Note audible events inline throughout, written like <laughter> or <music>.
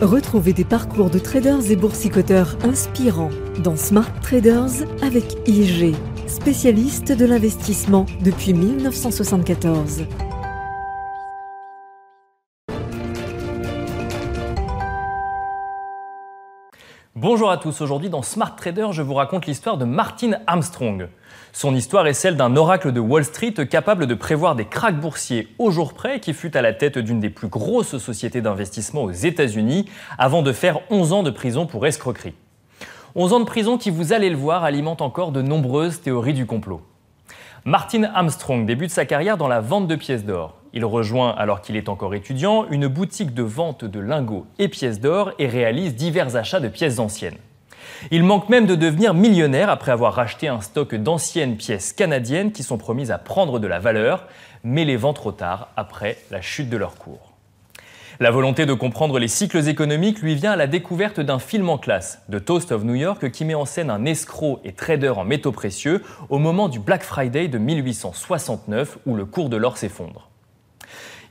Retrouvez des parcours de traders et boursicoteurs inspirants dans Smart Traders avec IG, spécialiste de l'investissement depuis 1974. Bonjour à tous, aujourd'hui dans Smart Trader, je vous raconte l'histoire de Martin Armstrong. Son histoire est celle d'un oracle de Wall Street capable de prévoir des cracks boursiers au jour près, qui fut à la tête d'une des plus grosses sociétés d'investissement aux États-Unis, avant de faire 11 ans de prison pour escroquerie. 11 ans de prison qui, vous allez le voir, alimentent encore de nombreuses théories du complot. Martin Armstrong débute sa carrière dans la vente de pièces d'or. Il rejoint, alors qu'il est encore étudiant, une boutique de vente de lingots et pièces d'or et réalise divers achats de pièces anciennes. Il manque même de devenir millionnaire après avoir racheté un stock d'anciennes pièces canadiennes qui sont promises à prendre de la valeur, mais les vend trop tard après la chute de leur cours. La volonté de comprendre les cycles économiques lui vient à la découverte d'un film en classe, The Toast of New York, qui met en scène un escroc et trader en métaux précieux au moment du Black Friday de 1869 où le cours de l'or s'effondre.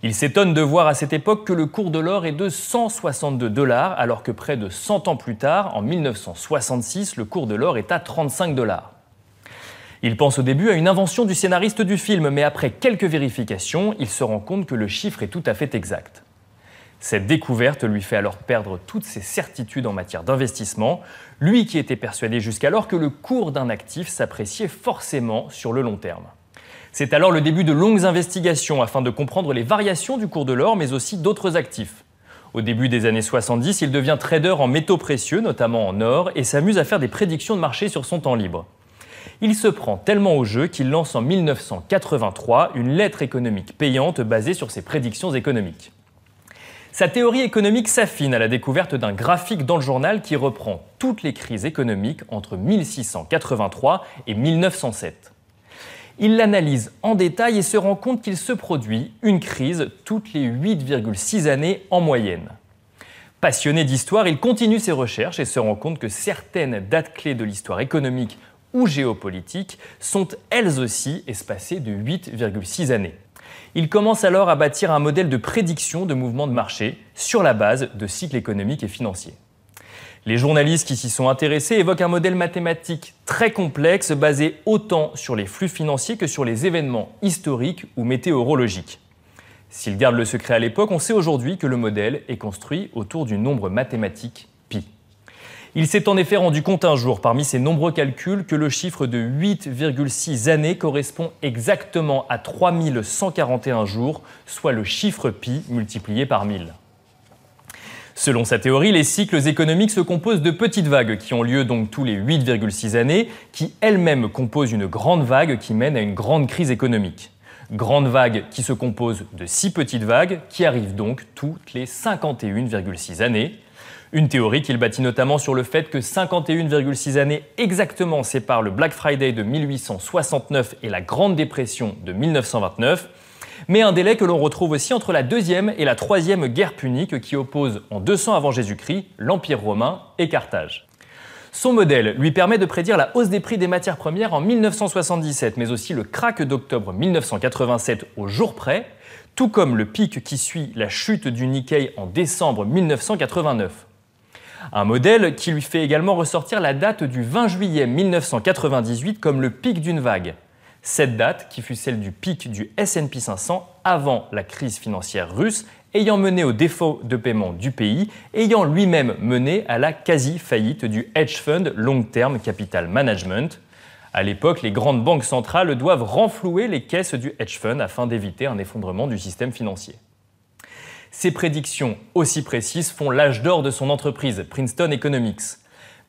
Il s'étonne de voir à cette époque que le cours de l'or est de 162 dollars, alors que près de 100 ans plus tard, en 1966, le cours de l'or est à 35 dollars. Il pense au début à une invention du scénariste du film, mais après quelques vérifications, il se rend compte que le chiffre est tout à fait exact. Cette découverte lui fait alors perdre toutes ses certitudes en matière d'investissement, lui qui était persuadé jusqu'alors que le cours d'un actif s'appréciait forcément sur le long terme. C'est alors le début de longues investigations afin de comprendre les variations du cours de l'or, mais aussi d'autres actifs. Au début des années 70, il devient trader en métaux précieux, notamment en or, et s'amuse à faire des prédictions de marché sur son temps libre. Il se prend tellement au jeu qu'il lance en 1983 une lettre économique payante basée sur ses prédictions économiques. Sa théorie économique s'affine à la découverte d'un graphique dans le journal qui reprend toutes les crises économiques entre 1683 et 1907. Il l'analyse en détail et se rend compte qu'il se produit une crise toutes les 8,6 années en moyenne. Passionné d'histoire, il continue ses recherches et se rend compte que certaines dates clés de l'histoire économique ou géopolitique sont elles aussi espacées de 8,6 années. Il commence alors à bâtir un modèle de prédiction de mouvements de marché sur la base de cycles économiques et financiers. Les journalistes qui s'y sont intéressés évoquent un modèle mathématique très complexe basé autant sur les flux financiers que sur les événements historiques ou météorologiques. S'il garde le secret à l'époque, on sait aujourd'hui que le modèle est construit autour du nombre mathématique pi. Il s'est en effet rendu compte un jour, parmi ses nombreux calculs, que le chiffre de 8,6 années correspond exactement à 3141 jours, soit le chiffre pi multiplié par 1000. Selon sa théorie, les cycles économiques se composent de petites vagues qui ont lieu donc tous les 8,6 années, qui elles-mêmes composent une grande vague qui mène à une grande crise économique. Grande vague qui se compose de six petites vagues qui arrivent donc toutes les 51,6 années. Une théorie qu'il bâtit notamment sur le fait que 51,6 années exactement séparent le Black Friday de 1869 et la Grande Dépression de 1929 mais un délai que l'on retrouve aussi entre la deuxième et la troisième guerre punique qui oppose en 200 avant Jésus-Christ l'Empire romain et Carthage. Son modèle lui permet de prédire la hausse des prix des matières premières en 1977, mais aussi le crack d'octobre 1987 au jour près, tout comme le pic qui suit la chute du Nikkei en décembre 1989. Un modèle qui lui fait également ressortir la date du 20 juillet 1998 comme le pic d'une vague, cette date, qui fut celle du pic du SP 500 avant la crise financière russe, ayant mené au défaut de paiement du pays, ayant lui-même mené à la quasi-faillite du hedge fund Long Term Capital Management. À l'époque, les grandes banques centrales doivent renflouer les caisses du hedge fund afin d'éviter un effondrement du système financier. Ces prédictions aussi précises font l'âge d'or de son entreprise, Princeton Economics.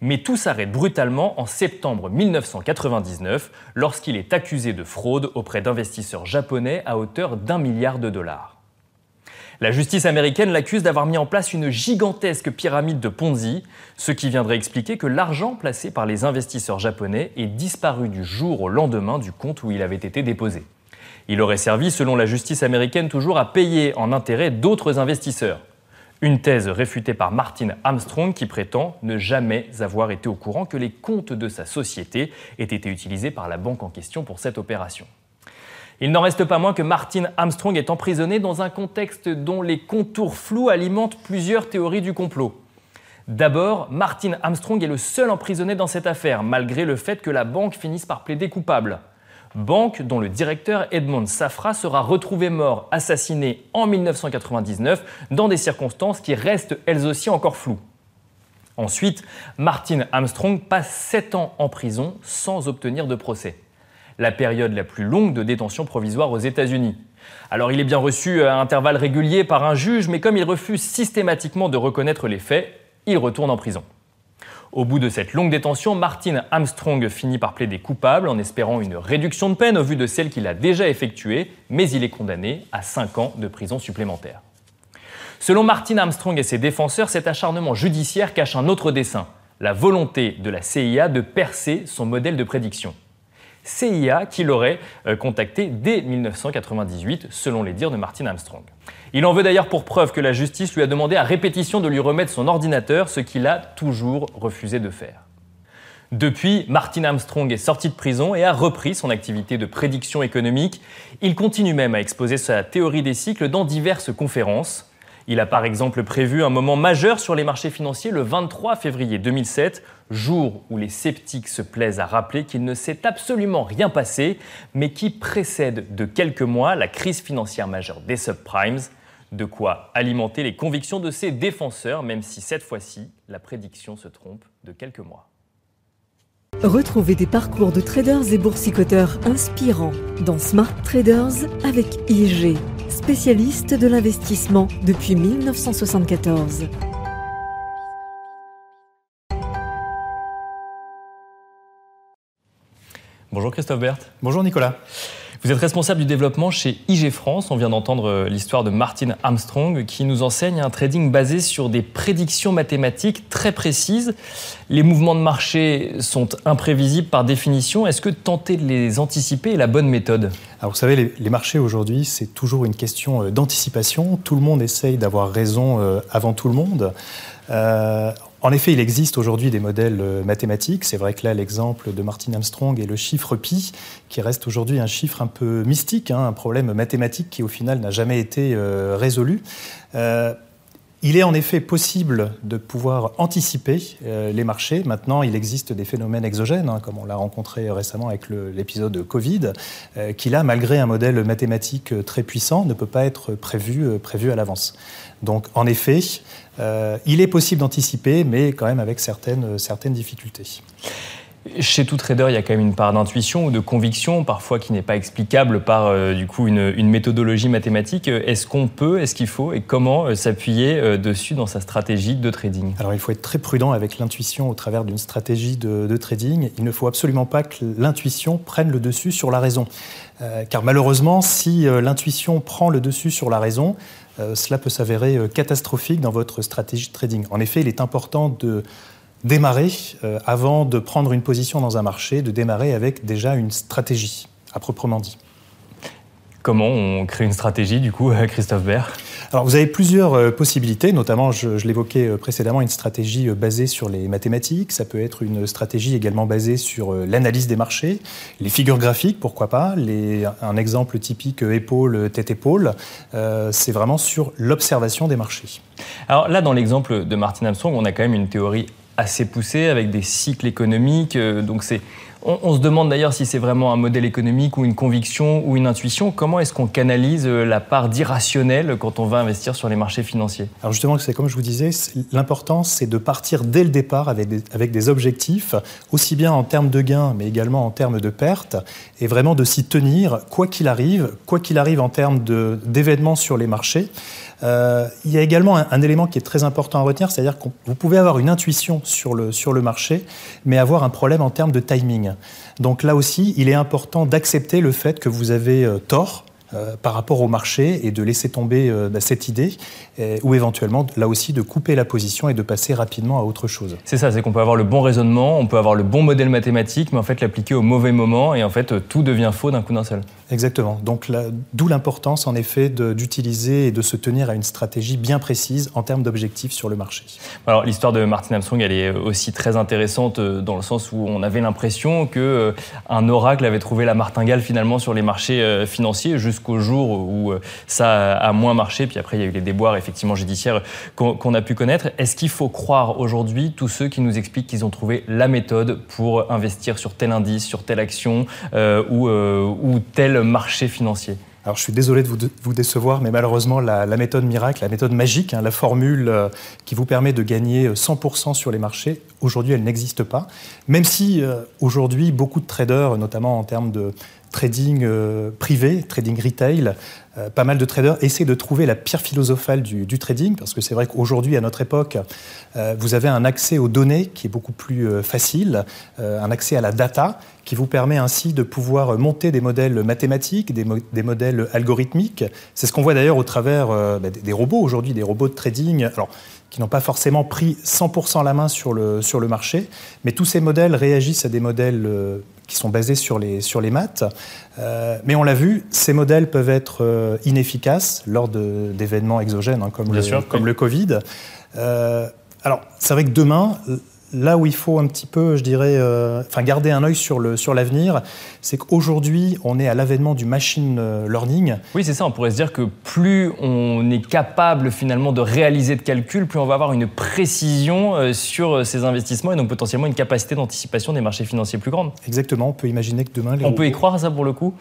Mais tout s'arrête brutalement en septembre 1999 lorsqu'il est accusé de fraude auprès d'investisseurs japonais à hauteur d'un milliard de dollars. La justice américaine l'accuse d'avoir mis en place une gigantesque pyramide de Ponzi, ce qui viendrait expliquer que l'argent placé par les investisseurs japonais est disparu du jour au lendemain du compte où il avait été déposé. Il aurait servi, selon la justice américaine, toujours à payer en intérêt d'autres investisseurs. Une thèse réfutée par Martin Armstrong qui prétend ne jamais avoir été au courant que les comptes de sa société aient été utilisés par la banque en question pour cette opération. Il n'en reste pas moins que Martin Armstrong est emprisonné dans un contexte dont les contours flous alimentent plusieurs théories du complot. D'abord, Martin Armstrong est le seul emprisonné dans cette affaire, malgré le fait que la banque finisse par plaider coupable. Banque dont le directeur Edmond Safra sera retrouvé mort, assassiné en 1999, dans des circonstances qui restent elles aussi encore floues. Ensuite, Martin Armstrong passe 7 ans en prison sans obtenir de procès la période la plus longue de détention provisoire aux États-Unis. Alors il est bien reçu à intervalles réguliers par un juge, mais comme il refuse systématiquement de reconnaître les faits, il retourne en prison. Au bout de cette longue détention, Martin Armstrong finit par plaider coupable en espérant une réduction de peine au vu de celle qu'il a déjà effectuée, mais il est condamné à 5 ans de prison supplémentaire. Selon Martin Armstrong et ses défenseurs, cet acharnement judiciaire cache un autre dessein, la volonté de la CIA de percer son modèle de prédiction. CIA qui l'aurait euh, contacté dès 1998, selon les dires de Martin Armstrong. Il en veut d'ailleurs pour preuve que la justice lui a demandé à répétition de lui remettre son ordinateur, ce qu'il a toujours refusé de faire. Depuis, Martin Armstrong est sorti de prison et a repris son activité de prédiction économique. Il continue même à exposer sa théorie des cycles dans diverses conférences. Il a par exemple prévu un moment majeur sur les marchés financiers le 23 février 2007, jour où les sceptiques se plaisent à rappeler qu'il ne s'est absolument rien passé, mais qui précède de quelques mois la crise financière majeure des subprimes, de quoi alimenter les convictions de ses défenseurs, même si cette fois-ci, la prédiction se trompe de quelques mois. Retrouvez des parcours de traders et boursicoteurs inspirants dans Smart Traders avec IG spécialiste de l'investissement depuis 1974. Bonjour Christophe Berthe. Bonjour Nicolas. Vous êtes responsable du développement chez IG France. On vient d'entendre euh, l'histoire de Martin Armstrong qui nous enseigne un trading basé sur des prédictions mathématiques très précises. Les mouvements de marché sont imprévisibles par définition. Est-ce que tenter de les anticiper est la bonne méthode? Alors vous savez, les, marchés aujourd'hui, c'est toujours une question euh, d'anticipation. Tout le monde essaye d'avoir raison euh, avant tout le monde. En effet, il existe aujourd'hui des modèles euh, mathématiques. C'est vrai que là, l'exemple de Martin Armstrong est le chiffre pi, qui reste aujourd'hui un chiffre un peu mystique, hein, un problème mathématique qui au final n'a jamais été euh, résolu. Euh, il est en effet possible de pouvoir anticiper les marchés. Maintenant, il existe des phénomènes exogènes, hein, comme on l'a rencontré récemment avec l'épisode Covid, qui là, malgré un modèle mathématique très puissant, ne peut pas être prévu, à l'avance. Donc, en effet, euh, il est possible d'anticiper, mais quand même avec certaines, certaines difficultés. Chez tout trader, il y a quand même une part d'intuition ou de conviction, parfois qui n'est pas explicable par euh, du coup une, méthodologie mathématique. Est-ce qu'on peut, est-ce qu'il faut et comment euh, s'appuyer dessus dans sa stratégie de trading? Alors il faut être très prudent avec l'intuition au travers d'une stratégie de, trading. Il ne faut absolument pas que l'intuition prenne le dessus sur la raison. car malheureusement, si l'intuition prend le dessus sur la raison, euh, cela peut s'avérer euh, catastrophique dans votre stratégie de trading. En effet, il est important de démarrer, euh, avant de prendre une position dans un marché, de démarrer avec déjà une stratégie, à proprement dit. Comment on crée une stratégie, du coup, Christophe Baird Alors, vous avez plusieurs euh, possibilités, notamment, je, l'évoquais euh, précédemment, une stratégie euh, basée sur les mathématiques. Ça peut être une stratégie également basée sur l'analyse des marchés, les figures graphiques, pourquoi pas. Les, un exemple typique épaule, tête-épaule, c'est vraiment sur l'observation des marchés. Alors là, dans l'exemple de Martin Armstrong, on a quand même une théorie assez poussée avec des cycles économiques. donc c'est on, se demande d'ailleurs si c'est vraiment un modèle économique ou une conviction ou une intuition. Comment est-ce qu'on canalise euh, la part d'irrationnel quand on va investir sur les marchés financiers? Alors justement, c'est comme je vous disais, l'important c'est de partir dès le départ avec des, objectifs, aussi bien en termes de gains, mais également en termes de pertes, et vraiment de s'y tenir, quoi qu'il arrive, quoi qu'il arrive en termes d'événements sur les marchés. Euh, il y a également un, élément qui est très important à retenir, c'est-à-dire que vous pouvez avoir une intuition sur le, sur le marché, mais avoir un problème en termes de timing. Donc là aussi, il est important d'accepter le fait que vous avez euh, tort euh, par rapport au marché et de laisser tomber euh, bah, cette idée, ou éventuellement, là aussi, de couper la position et de passer rapidement à autre chose. C'est ça, c'est qu'on peut avoir le bon raisonnement, on peut avoir le bon modèle mathématique, mais en fait l'appliquer au mauvais moment, et en fait tout devient faux d'un coup d'un seul. Exactement. Donc d'où l'importance, en effet, d'utiliser et de se tenir à une stratégie bien précise en termes d'objectifs sur le marché. Alors l'histoire de Martin Armstrong, elle est aussi très intéressante euh, dans le sens où on avait l'impression que un oracle avait trouvé la martingale finalement sur les marchés financiers jusqu'au jour où euh, ça a moins marché. Puis après, il y a eu les déboires effectivement judiciaires qu'on a pu connaître. Est-ce qu'il faut croire aujourd'hui tous ceux qui nous expliquent qu'ils ont trouvé la méthode pour investir sur tel indice, sur telle action euh, ou, euh, ou tel marché financier? Alors je suis désolé de vous, décevoir, mais malheureusement la, méthode miracle, la méthode magique, hein, la formule qui vous permet de gagner 100% sur les marchés, aujourd'hui elle n'existe pas. Même si aujourd'hui beaucoup de traders, notamment en termes de, trading euh, privé, trading retail, euh, pas mal de traders essaient de trouver la pierre philosophale du, trading, parce que c'est vrai qu'aujourd'hui, à notre époque, euh, vous avez un accès aux données qui est beaucoup plus facile, un accès à la data, qui vous permet ainsi de pouvoir monter des modèles mathématiques, des, modèles algorithmiques. C'est ce qu'on voit d'ailleurs au travers bah, des, robots aujourd'hui, des robots de trading. Qui n'ont pas forcément pris 100% la main sur le, sur le marché, mais tous ces modèles réagissent à des modèles qui sont basés sur les, sur les maths. Euh, mais on l'a vu, ces modèles peuvent être euh, inefficaces lors d'événements exogènes hein, comme, le, comme le Covid. Euh, alors, c'est vrai que demain, là où il faut un petit peu, je dirais, euh, enfin garder un œil sur le sur l'avenir, c'est qu'aujourd'hui on est à l'avènement du machine euh, learning. Oui, c'est ça. On pourrait se dire que plus on est capable finalement de réaliser de calculs, plus on va avoir une précision euh, sur ces investissements et donc potentiellement une capacité d'anticipation des marchés financiers plus grande. Exactement. On peut imaginer que demain les on peut y croire à ça pour le coup?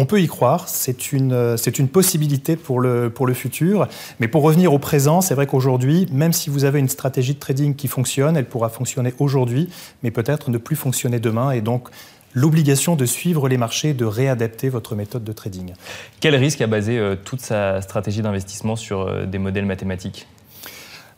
On peut y croire, c'est une, euh, une possibilité pour le, pour le futur. Mais pour revenir au présent, c'est vrai qu'aujourd'hui, même si vous avez une stratégie de trading qui fonctionne, elle pourra fonctionner aujourd'hui, mais peut-être ne plus fonctionner demain. Et donc, l'obligation de suivre les marchés, de réadapter votre méthode de trading. Quel risque a basé euh, toute sa stratégie d'investissement sur euh, des modèles mathématiques?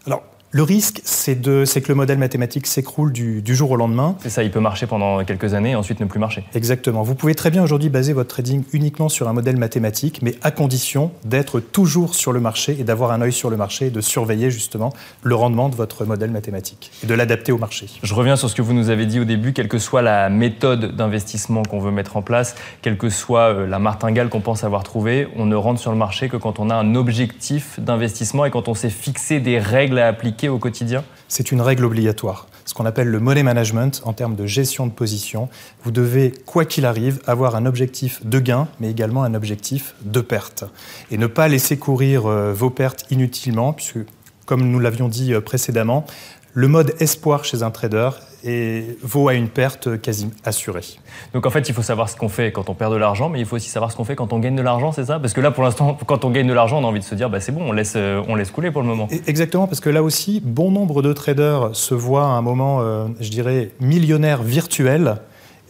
Alors, le risque, c'est que le modèle mathématique s'écroule du, jour au lendemain. C'est ça, il peut marcher pendant quelques années et ensuite ne plus marcher. Exactement. Vous pouvez très bien aujourd'hui baser votre trading uniquement sur un modèle mathématique, mais à condition d'être toujours sur le marché et d'avoir un œil sur le marché et de surveiller justement le rendement de votre modèle mathématique et de l'adapter au marché. Je reviens sur ce que vous nous avez dit au début, quelle que soit la méthode d'investissement qu'on veut mettre en place, quelle que soit euh, la martingale qu'on pense avoir trouvée, on ne rentre sur le marché que quand on a un objectif d'investissement et quand on s'est fixé des règles à appliquer au quotidien C'est une règle obligatoire, ce qu'on appelle le money management en termes de gestion de position. Vous devez, quoi qu'il arrive, avoir un objectif de gain, mais également un objectif de perte. Et ne pas laisser courir euh, vos pertes inutilement, puisque, comme nous l'avions dit euh, précédemment, le mode espoir chez un trader et vaut à une perte quasi assurée. Donc en fait, il faut savoir ce qu'on fait quand on perd de l'argent, mais il faut aussi savoir ce qu'on fait quand on gagne de l'argent, c'est ça? Parce que là, pour l'instant, <laughs> quand on gagne de l'argent, on a envie de se dire, bah, c'est bon, on laisse, euh, on laisse couler pour le moment. Exactement, parce que là aussi, bon nombre de traders se voient à un moment, euh, je dirais, millionnaire virtuel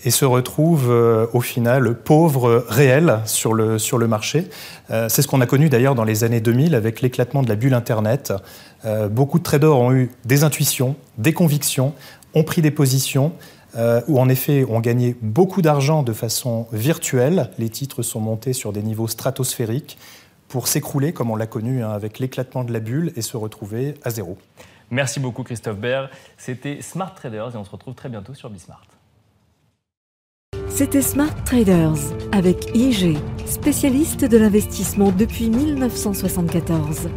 et se retrouvent euh, au final pauvres réels sur le, sur le marché. c'est ce qu'on a connu d'ailleurs dans les années 2000 avec l'éclatement de la bulle Internet. beaucoup de traders ont eu des intuitions, des convictions, ont pris des positions euh, où en effet ont gagné beaucoup d'argent de façon virtuelle. Les titres sont montés sur des niveaux stratosphériques pour s'écrouler, comme on l'a connu, hein, avec l'éclatement de la bulle et se retrouver à zéro. Merci beaucoup Christophe Baird. C'était Smart Traders et on se retrouve très bientôt sur Bismart. C'était Smart Traders avec IG, spécialiste de l'investissement depuis 1974.